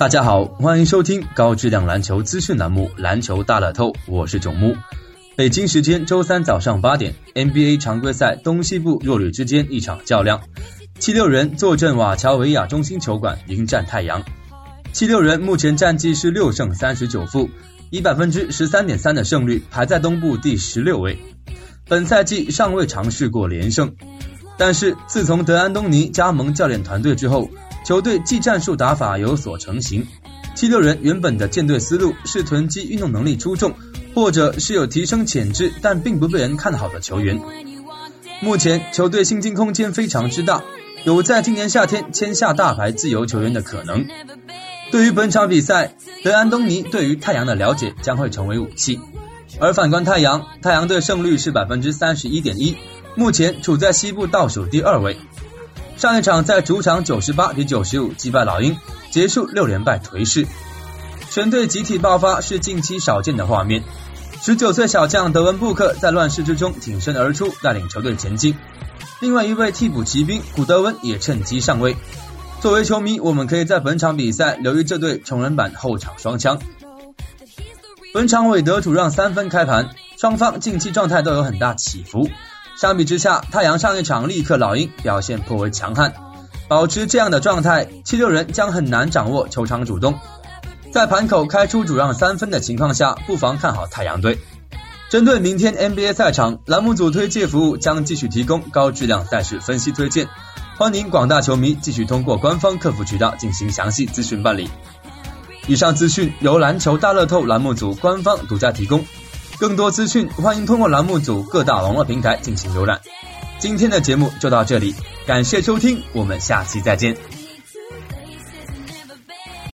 大家好，欢迎收听高质量篮球资讯栏目《篮球大乐透》，我是囧木。北京时间周三早上八点，NBA 常规赛东西部弱旅之间一场较量，七六人坐镇瓦乔维亚中心球馆迎战太阳。七六人目前战绩是六胜三十九负，以百分之十三点三的胜率排在东部第十六位。本赛季尚未尝试过连胜，但是自从德安东尼加盟教练团队之后。球队技战术打法有所成型，七六人原本的建队思路是囤积运动能力出众，或者是有提升潜质但并不被人看好的球员。目前球队薪金空间非常之大，有在今年夏天签下大牌自由球员的可能。对于本场比赛，德安东尼对于太阳的了解将会成为武器。而反观太阳，太阳队胜率是百分之三十一点一，目前处在西部倒数第二位。上一场在主场九十八比九十五击败老鹰，结束六连败颓势。全队集体爆发是近期少见的画面。十九岁小将德文布克在乱世之中挺身而出，带领球队前进。另外一位替补骑兵古德温也趁机上位。作为球迷，我们可以在本场比赛留意这对成人版后场双枪。本场韦德主让三分开盘，双方近期状态都有很大起伏。相比之下，太阳上一场力克老鹰，表现颇为强悍。保持这样的状态，七六人将很难掌握球场主动。在盘口开出主让三分的情况下，不妨看好太阳队。针对明天 NBA 赛场，栏目组推介服务将继续提供高质量赛事分析推荐，欢迎广大球迷继续通过官方客服渠道进行详细咨询办理。以上资讯由篮球大乐透栏目组官方独家提供。更多资讯，欢迎通过栏目组各大网络平台进行浏览。今天的节目就到这里，感谢收听，我们下期再见。